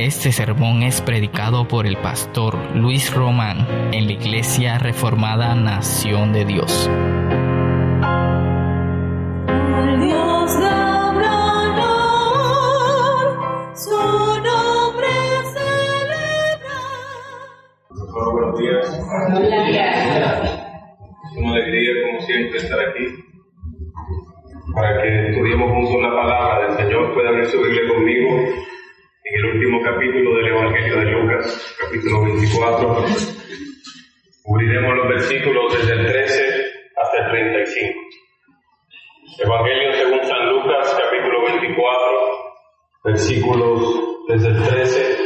Este sermón es predicado por el pastor Luis Román en la Iglesia Reformada Nación de Dios. Al Dios labrador, su nombre celebrar. Pastor, buenos días. Es una alegría, como siempre, estar aquí para que estudiemos juntos la palabra del Señor. Puede abrir su Biblia conmigo último capítulo del Evangelio de Lucas, capítulo 24. Cubriremos los versículos desde el 13 hasta el 35. Evangelio según San Lucas, capítulo 24, versículos desde el 13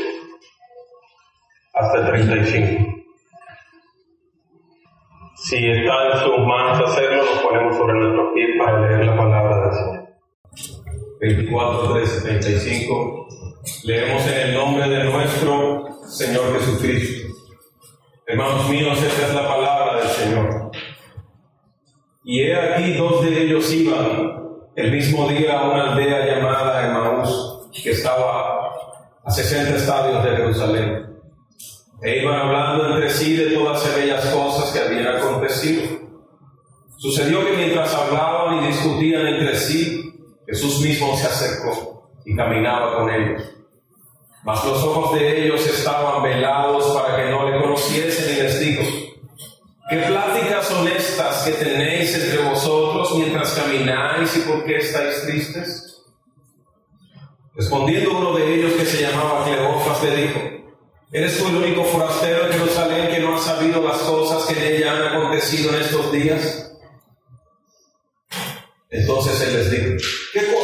hasta el 35. Si está en sus manos hacerlo, nos ponemos sobre nuestros pies para leer la palabra del Señor. 24, 13, 35. Leemos en el nombre de nuestro Señor Jesucristo. Hermanos míos, esta es la palabra del Señor. Y he aquí dos de ellos iban el mismo día a una aldea llamada Emaús, que estaba a 60 estadios de Jerusalén. E iban hablando entre sí de todas aquellas cosas que habían acontecido. Sucedió que mientras hablaban y discutían entre sí, Jesús mismo se acercó y caminaba con ellos. Mas los ojos de ellos estaban velados para que no le conociesen y les dijo, ¿qué pláticas son estas que tenéis entre vosotros mientras camináis y por qué estáis tristes? Respondiendo uno de ellos que se llamaba Cleofas le dijo, ¿Eres tú el único forastero en Jerusalén que no ha sabido las cosas que en ella han acontecido en estos días? Entonces él les dijo, ¿qué cosas?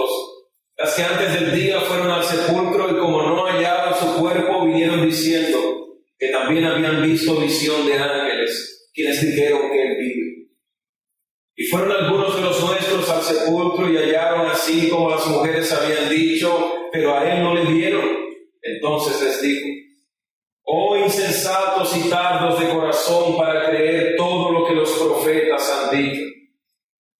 las que antes del día fueron al sepulcro y como no hallaron su cuerpo, vinieron diciendo que también habían visto visión de ángeles, quienes dijeron que Él vive. Y fueron algunos de los nuestros al sepulcro y hallaron así como las mujeres habían dicho, pero a él no le dieron. Entonces les dijo, oh insensatos y tardos de corazón para creer todo lo que los profetas han dicho.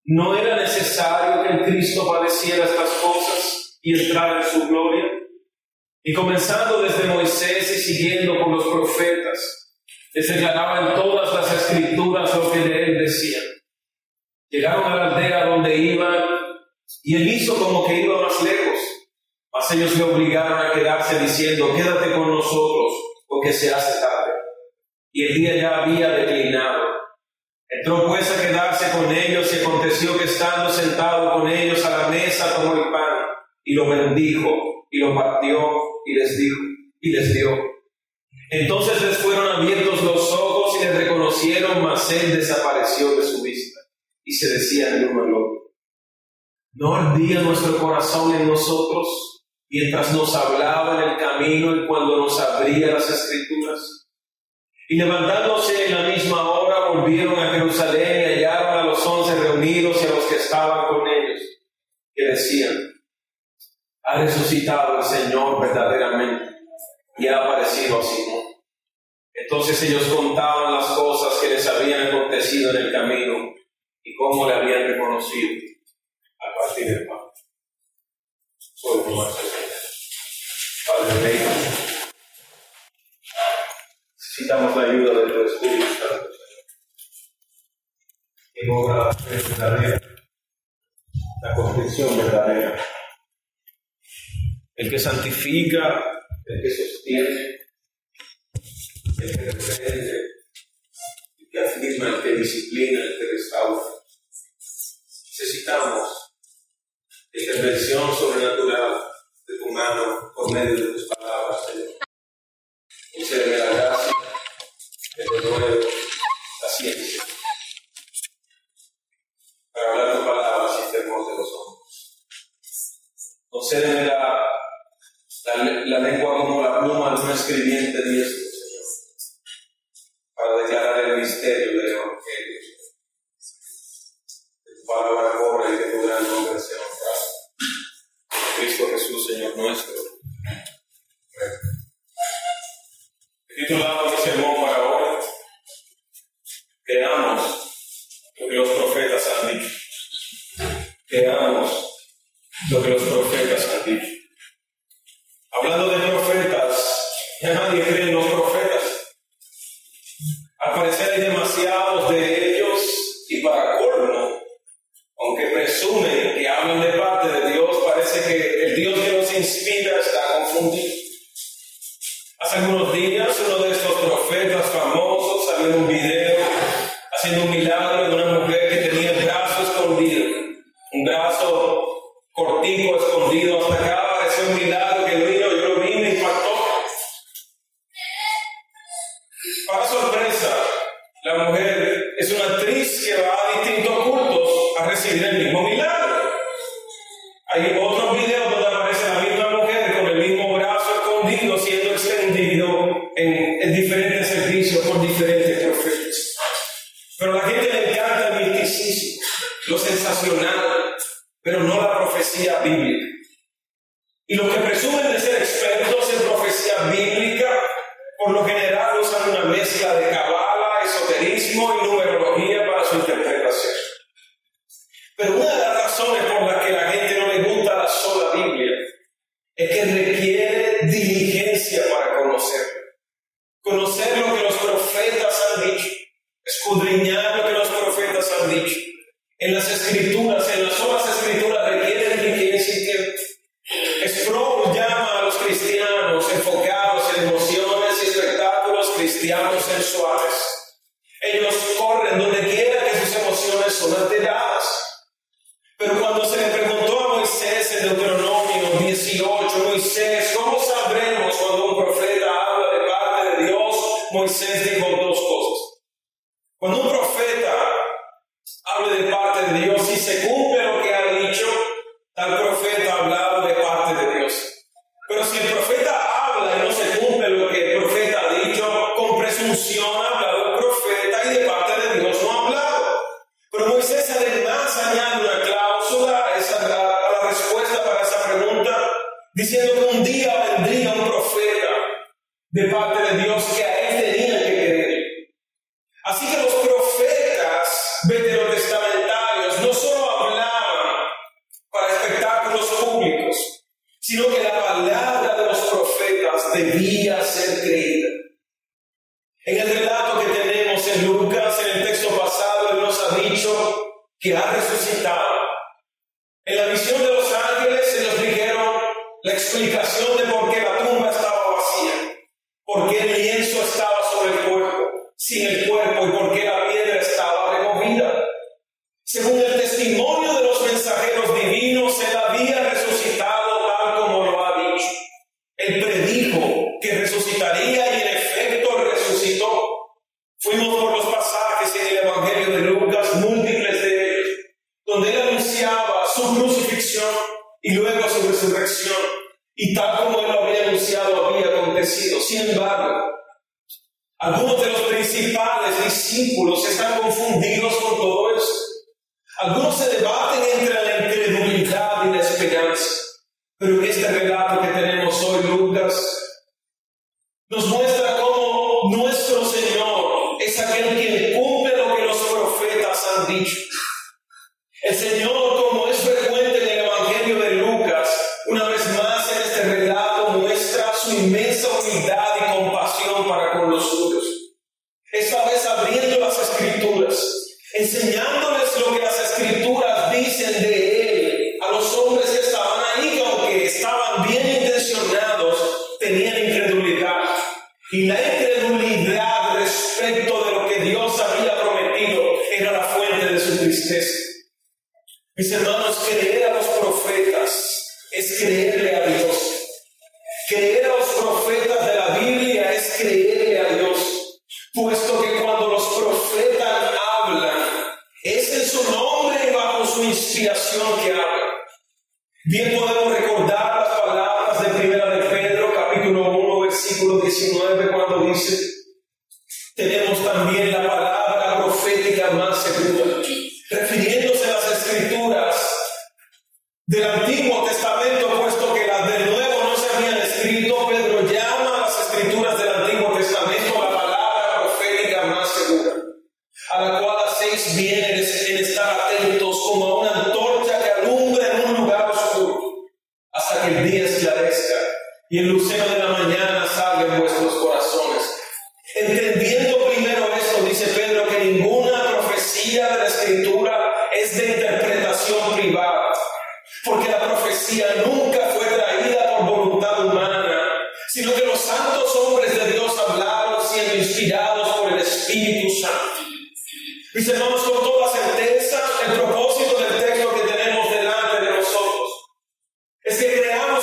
¿No era necesario que el Cristo padeciera estas cosas y entrara en su gloria? Y comenzando desde Moisés y siguiendo por los profetas, les declaraba en todas las escrituras lo que de él decían. Llegaron a la aldea donde iban y él hizo como que iba más lejos, mas ellos le obligaron a quedarse diciendo, quédate con nosotros porque se hace tarde. Y el día ya había declinado. Entró pues a quedarse con ellos y aconteció que estando sentado con ellos a la mesa tomó el pan y lo bendijo y lo partió y les dijo y les dio. Entonces les fueron abiertos los ojos y les reconocieron, mas él desapareció de su vista y se decían el uno al otro. ¿No ardía nuestro corazón en nosotros mientras nos hablaba en el camino y cuando nos abría las escrituras? Y levantándose en la misma hora volvieron a Jerusalén y hallaron a los once reunidos y a los que estaban con ellos, que decían, ha resucitado el Señor verdaderamente y ha aparecido a Simón. Entonces ellos contaban las cosas que les habían acontecido en el camino y cómo le habían reconocido al partir del pan. Padre necesitamos la ayuda de tu Espíritu Santo, Señor. La fe verdadera, la convicción verdadera. El que santifica, el que sostiene, el que reprende, el que afirma, el que disciplina, el que restaura. Necesitamos intervención sobrenatural de tu mano por medio de tus palabras, se en, diferentes servicios por diferentes profesiones.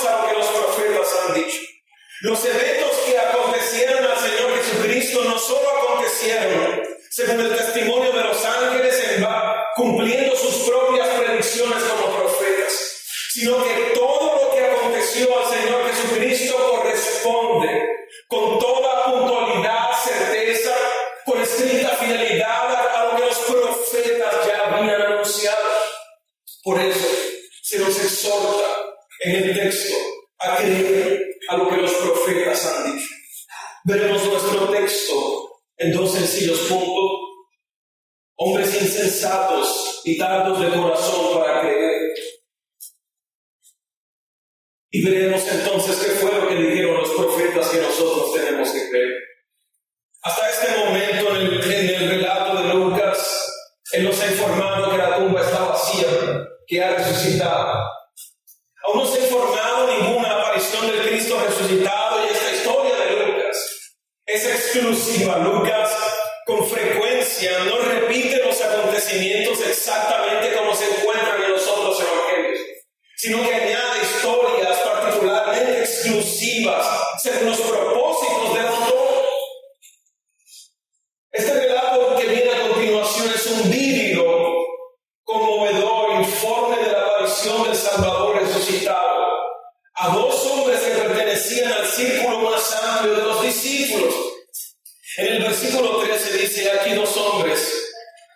a lo que los profetas han dicho. Los eventos que acontecieron al Señor Jesucristo no solo acontecieron según el testimonio de los ángeles en va, cumpliendo sus propias predicciones como profetas, sino que todo lo que aconteció al Señor Jesucristo corresponde con toda puntualidad, certeza, con estricta fidelidad en el texto, a creer a lo que los profetas han dicho. Veremos nuestro texto en dos sencillos puntos. Hombres insensatos y tardos de corazón para creer. Y veremos entonces qué fue lo que dijeron los profetas que nosotros tenemos que creer. Hasta este momento en el, en el relato de Lucas, Él nos ha informado que la tumba está vacía, que ha resucitado no se ha formado ninguna aparición del Cristo resucitado y esta historia de Lucas es exclusiva. Lucas con frecuencia no repite los acontecimientos exactamente como se encuentran en los otros evangelios, sino que añade historias particularmente exclusivas según los propósitos del autor. discípulos. En el versículo 13 dice, aquí dos hombres,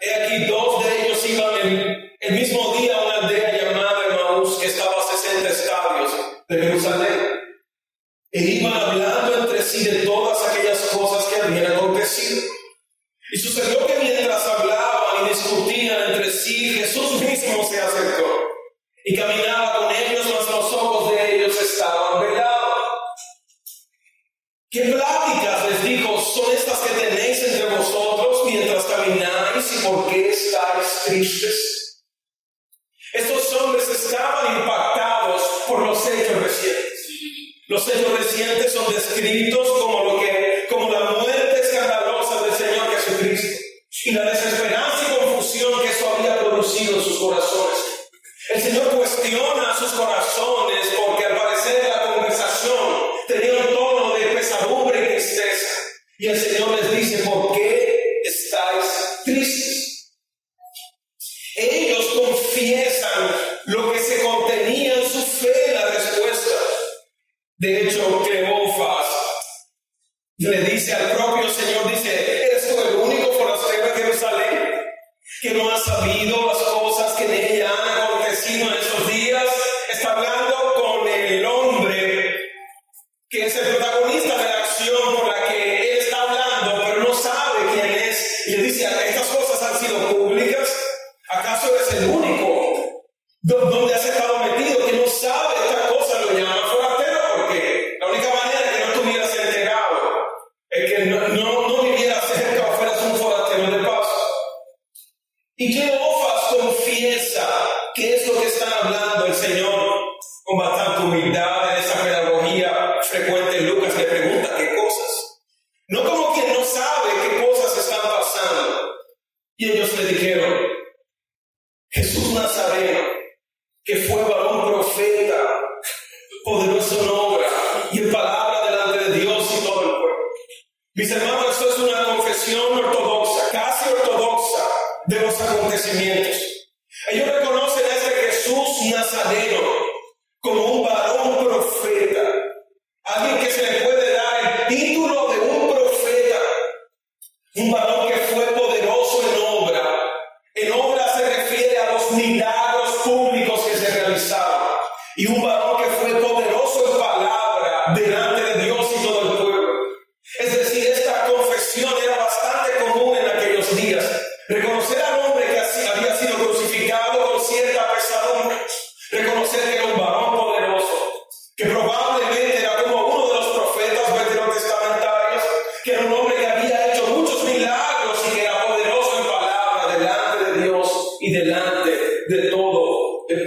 he aquí dos de ellos iban el, el mismo día a una aldea llamada Emmaús que estaba a 60 estadios de Jerusalén, e iban hablando entre sí de todas aquellas cosas que habían acontecido. Y sucedió que mientras hablaban y discutían entre sí, Jesús vino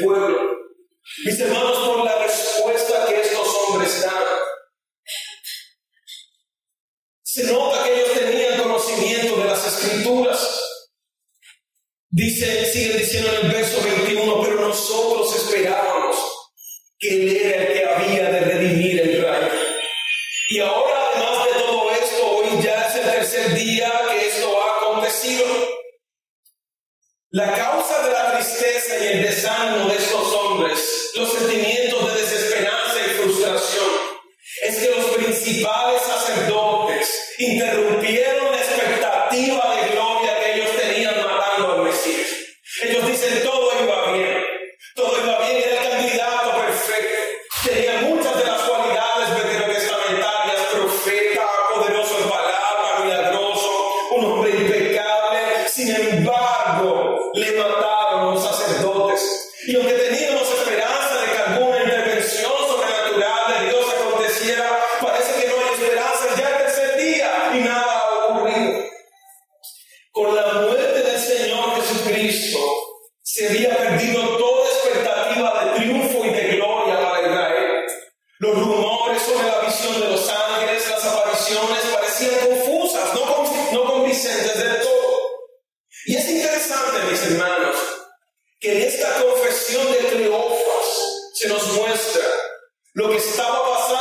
pueblo. Mis hermanos,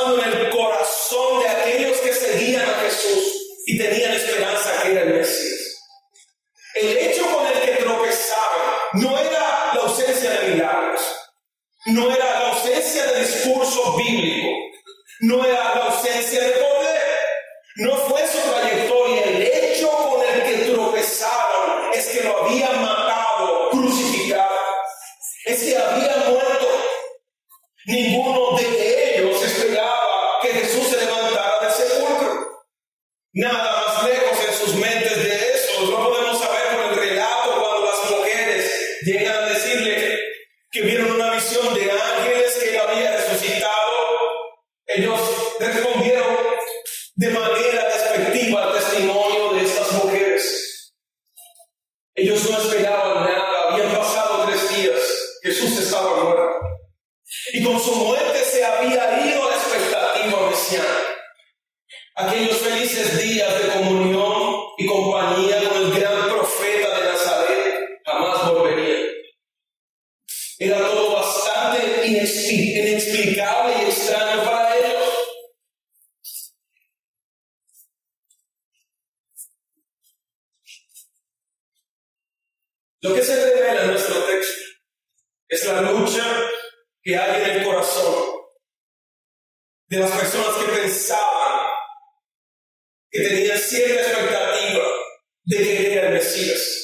sábado tiene la expectativa de que llegue el Mesías.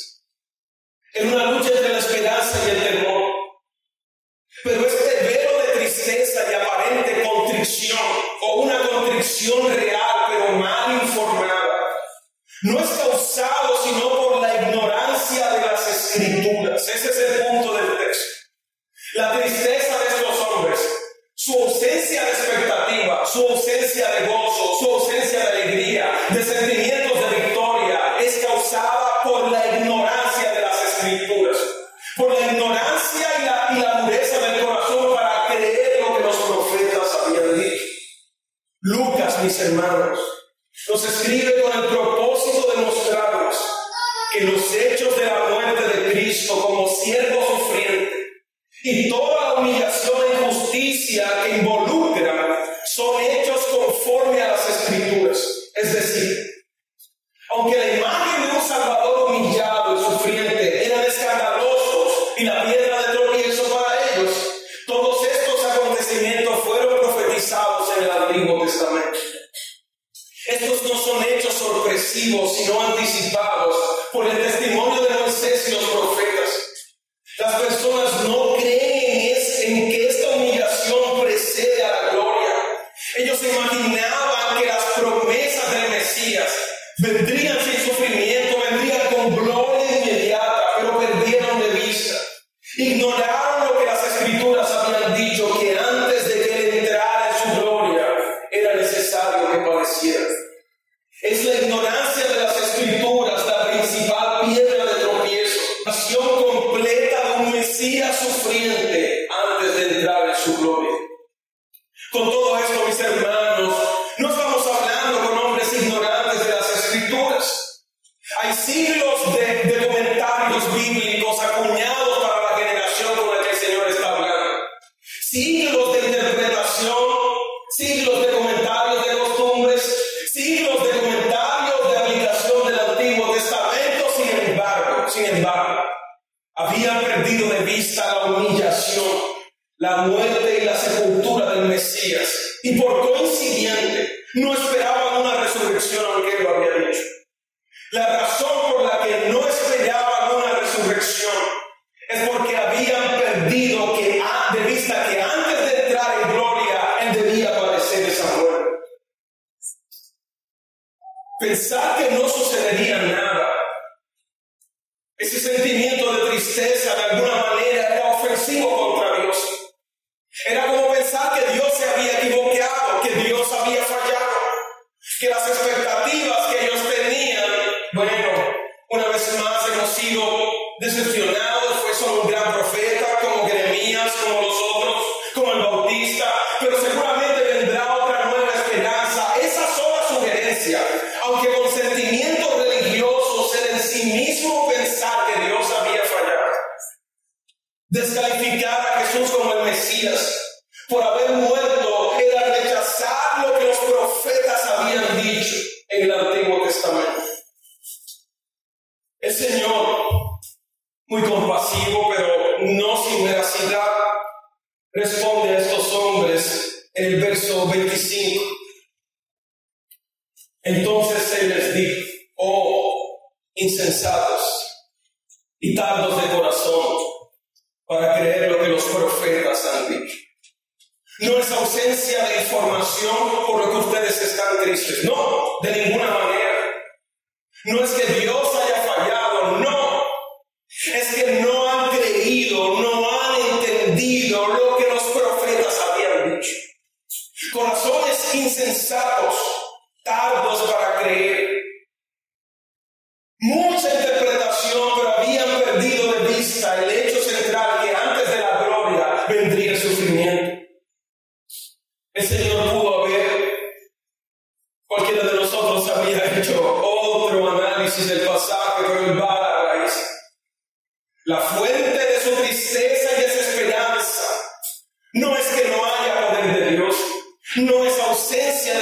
ignorar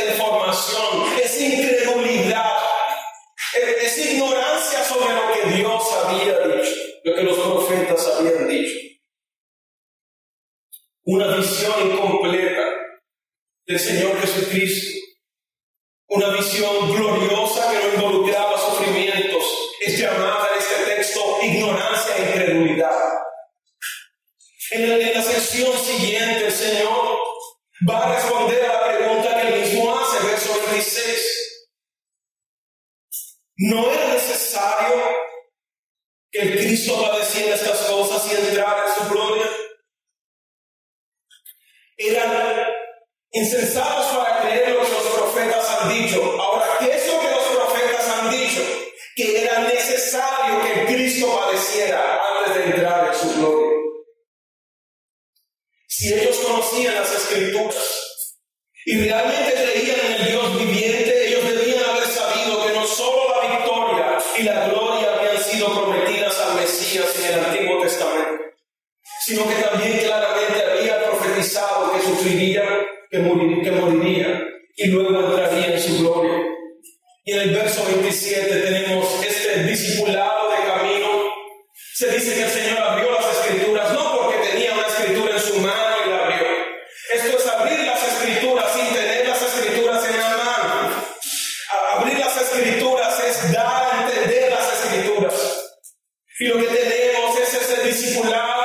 de información, es incredulidad, es ignorancia sobre lo que Dios había dicho, lo que los profetas habían dicho. Una visión incompleta del Señor Jesucristo Y lo que tenemos es ese discipulado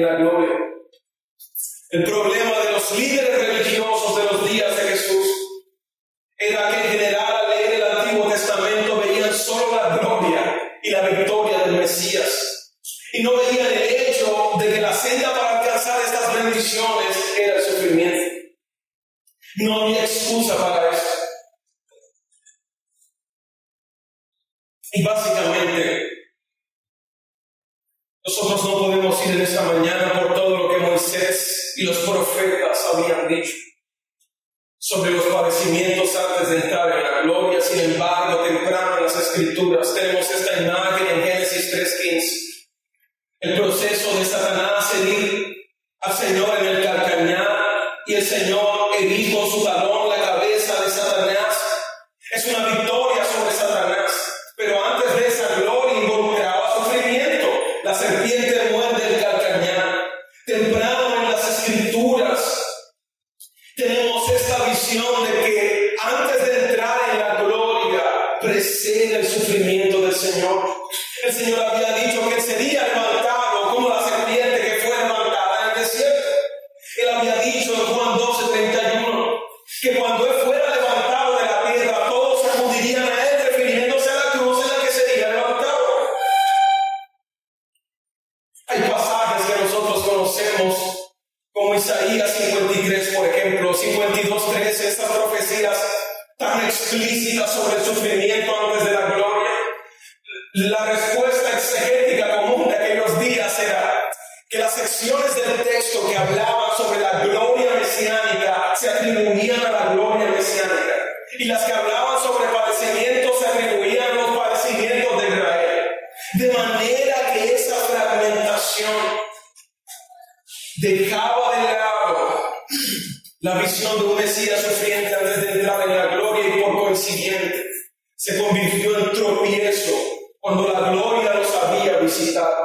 la gloria. El problema de los líderes conocemos, como Isaías 53, por ejemplo, 52, 13, estas profecías tan explícitas sobre el sufrimiento antes de la gloria. La respuesta exegética común de aquellos días era que las secciones del texto que hablaban sobre la gloria mesiánica se atribuían a la gloria mesiánica y las que hablaban sobre padecimientos se atribuían los padecimientos de Israel. De manera que esa fragmentación dejaba de lado la visión de un Mesías sufriente antes de entrar en la gloria y por consiguiente se convirtió en tropiezo cuando la gloria los había visitado.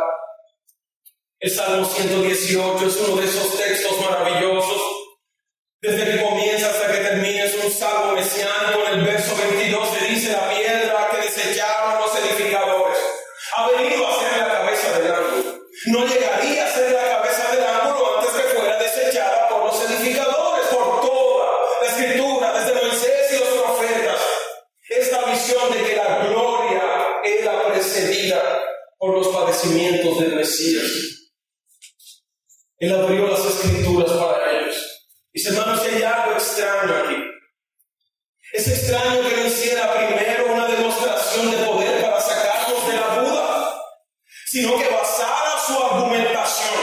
El Salmo 118 es uno de esos textos maravillosos. Desde que comienza hasta que termina es un salmo mesiánico. En el verso 22 se dice la piedra que desecharon los edificadores ha venido a ser la cabeza del árbol. No llegaría Él abrió las escrituras para ellos. Mis hermanos, si hay algo extraño aquí. Es extraño que no hiciera primero una demostración de poder para sacarnos de la Buda, sino que basara su argumentación,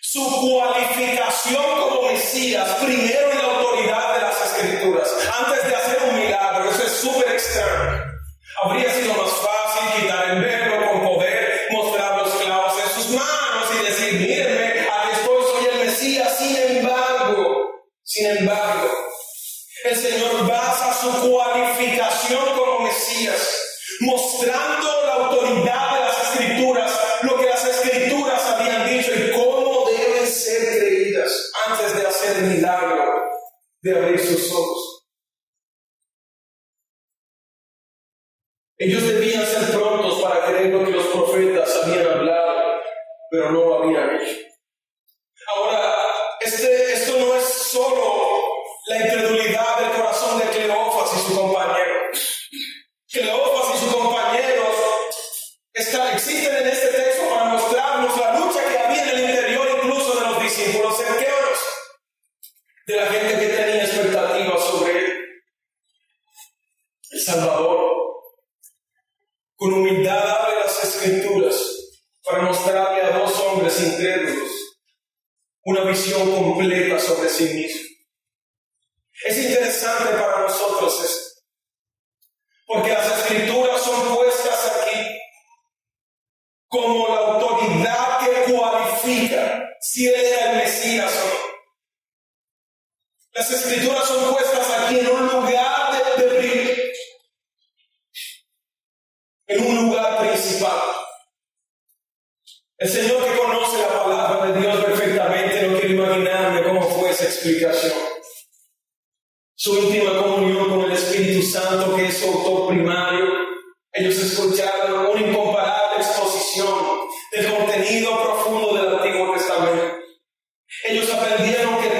su cualificación como Mesías, primero El Señor que conoce la palabra de Dios perfectamente no quiero imaginarme cómo fue esa explicación. Su íntima comunión con el Espíritu Santo, que es su autor primario. Ellos escucharon una incomparable exposición del contenido profundo del Antiguo Testamento. Ellos aprendieron que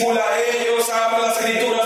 discípula a ellos, ama las escrituras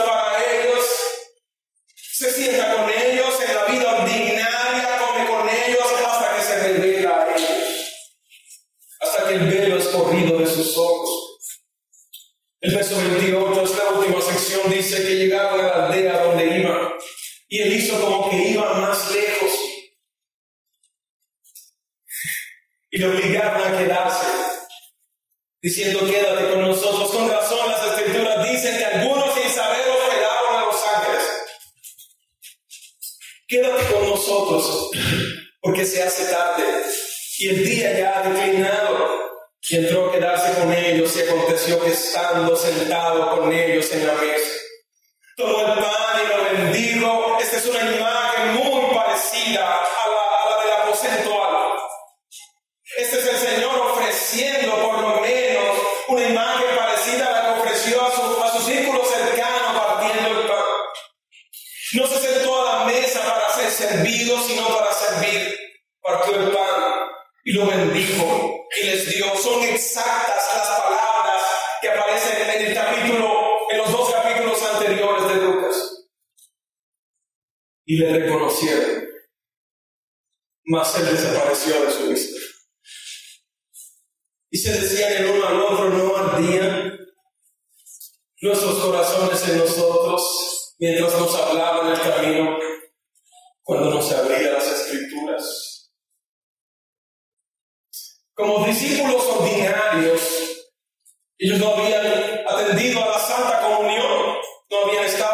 mientras nos hablaba en el camino, cuando nos abría las escrituras. Como discípulos ordinarios, ellos no habían atendido a la Santa Comunión, no habían estado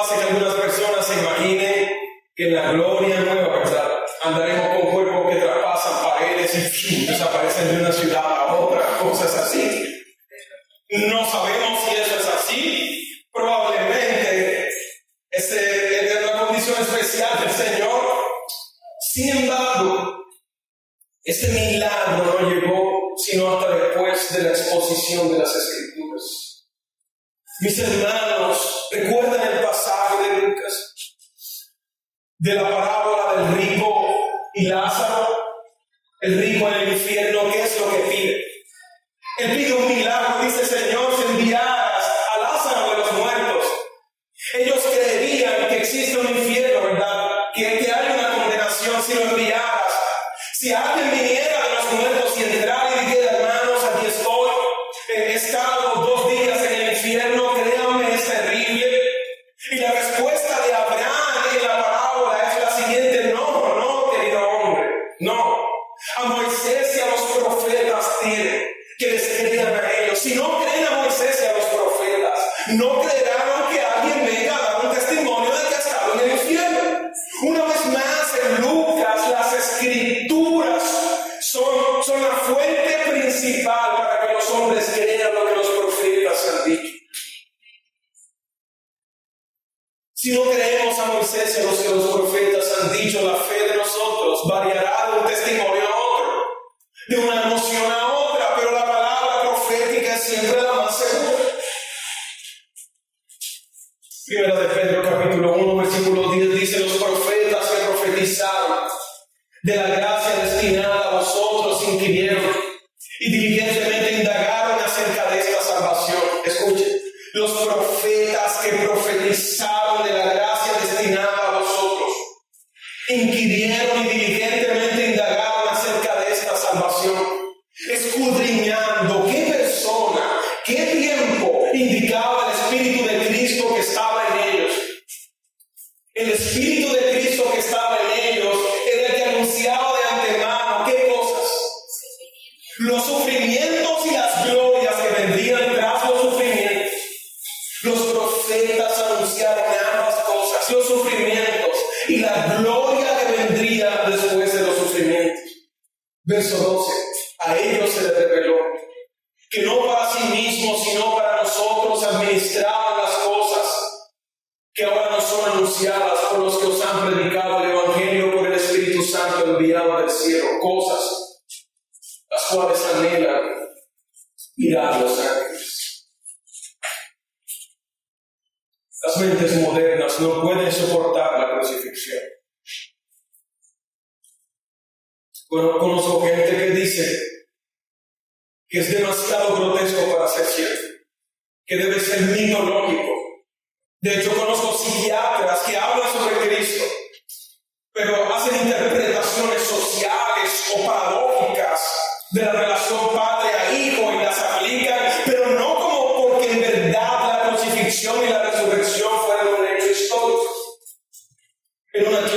hace que algunas personas se imaginen que en la gloria nueva, ¿verdad? Andaremos con cuerpos que traspasan paredes y filtros, aparecen de una ciudad a otra, cosas así. No sabemos si eso es así. Probablemente ese es una condición especial del Señor. Sin embargo, este milagro no llegó sino hasta después de la exposición de las Escrituras. Mis hermanos, recuerdan el pasado de la parábola del rico y Lázaro, el rico en el infierno, ¿qué es lo que pide? Él pide un milagro, dice Señor. individual affairs. dice que es demasiado grotesco para ser cierto, que debe ser mitológico. De hecho, conozco psiquiatras que hablan sobre Cristo, pero hacen interpretaciones sociales o paradójicas de la relación padre-hijo y las aplican, pero no como porque en verdad la crucifixión y la resurrección fueron un hecho histórico. En una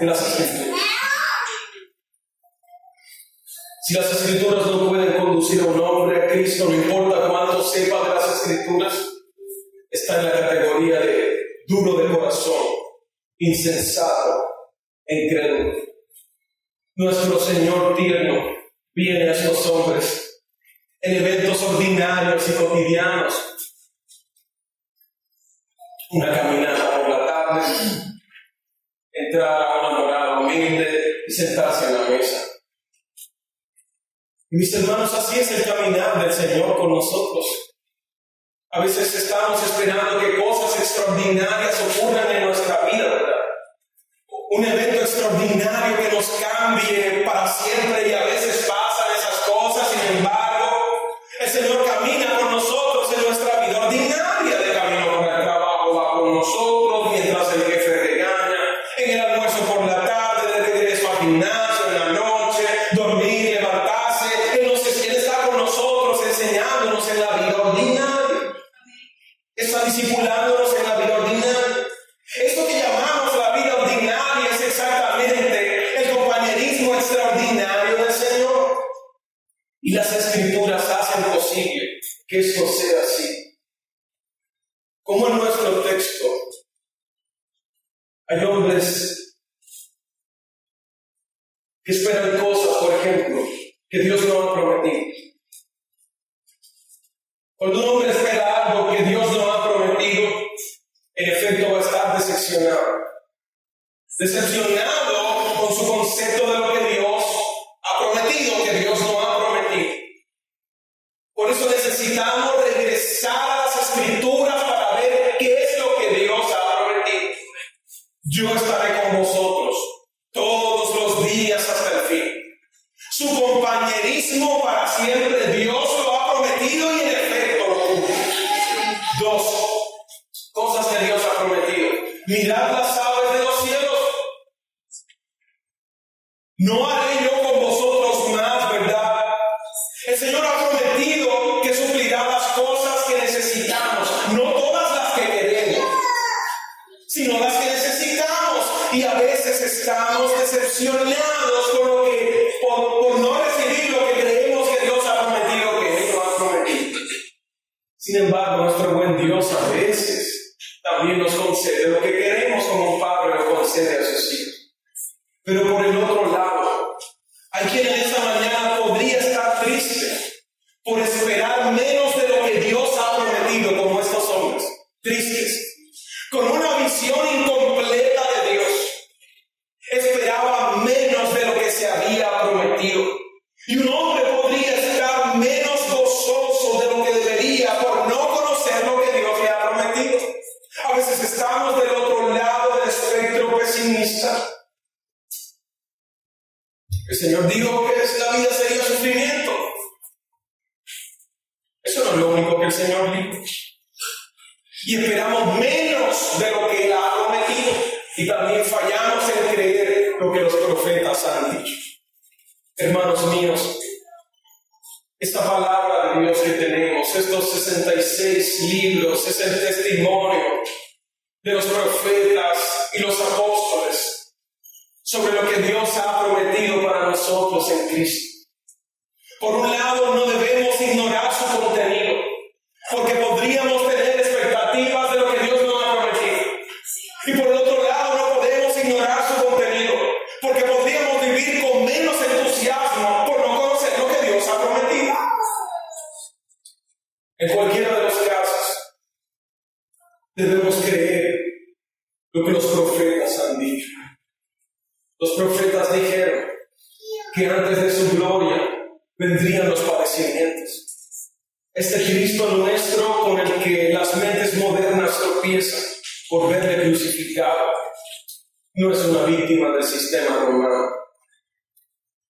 en las escrituras. Si las escrituras no pueden conducir a un hombre a Cristo, no importa cuánto sepa de las escrituras, está en la categoría de duro de corazón, insensato, incrédulo. Nuestro Señor tierno viene a estos hombres en eventos ordinarios y cotidianos. Una caminata por la tarde, entrar abandonado, humilde y sentarse en la mesa. Mis hermanos, así es el caminar del Señor con nosotros. A veces estamos esperando que cosas extraordinarias ocurran en nuestra vida, ¿verdad? Un evento extraordinario que nos cambie para siempre y a veces Como en nuestro texto, hay hombres que esperan cosas, por ejemplo, que Dios no ha prometido. Cuando un hombre espera algo que Dios no ha prometido, en efecto va a estar decepcionado. Decepcionado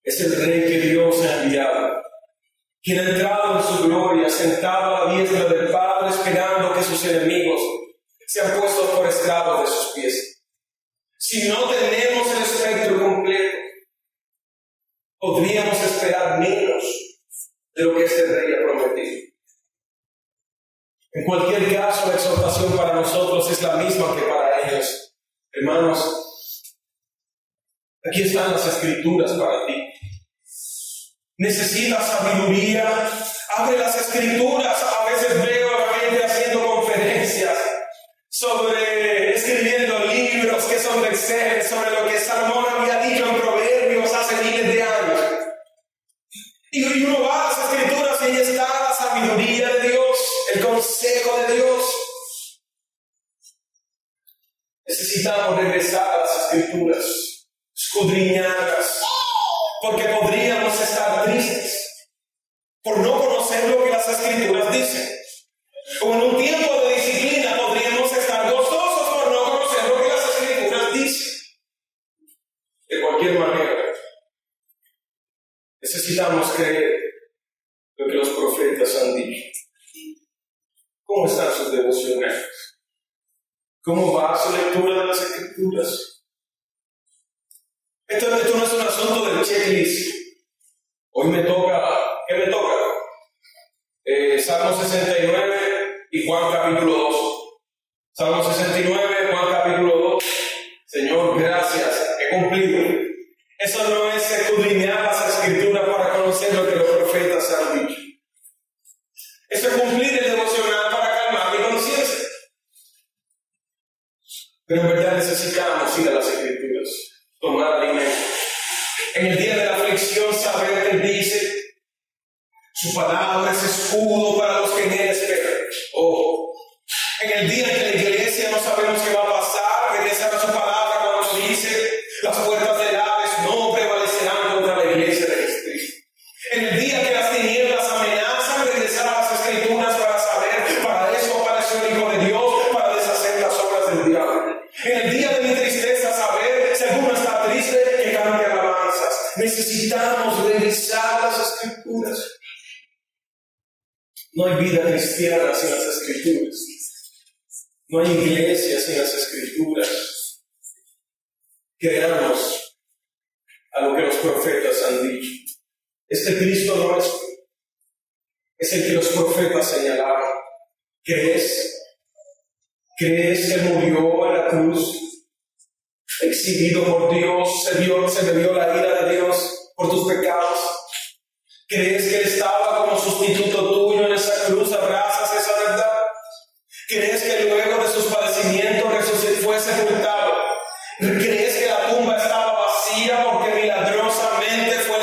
es el rey que Dios ha enviado, quien ha entrado en su gloria, sentado a la diestra del Padre, esperando que sus enemigos sean puestos por esclavos de sus pies. Si no tenemos el espectro completo, podríamos esperar menos de lo que este rey ha prometido. En cualquier caso, la exhortación para nosotros es la misma que para ellos. Hermanos, aquí están las escrituras para ti necesita sabiduría. Abre las escrituras, a veces veo a la gente haciendo conferencias sobre, escribiendo libros que son de Excel, sobre lo que Salomón había dicho en Proverbios hace miles de años. Y uno va a las escrituras y ahí está la sabiduría de Dios, el consejo de Dios. Necesitamos regresar a las escrituras, escudriñarlas, porque podríamos estar tristes por no conocer lo que las escrituras dicen. O en un tiempo de disciplina podríamos estar gozosos por no conocer lo que las escrituras dicen. De cualquier manera, necesitamos creer lo que los profetas han dicho. ¿Cómo están sus devocionales? ¿Cómo va su lectura de las escrituras? Esto, esto no es un asunto del checklist. Hoy me toca, ¿qué me toca? Eh, Salmo 69 y Juan capítulo 2. Salmo 69, Juan capítulo 2. Señor, gracias, he cumplido. Eso no es escudriñar las escrituras para conocer lo que luego de sus padecimientos fue sepultado. ¿Crees que la tumba estaba vacía porque milagrosamente fue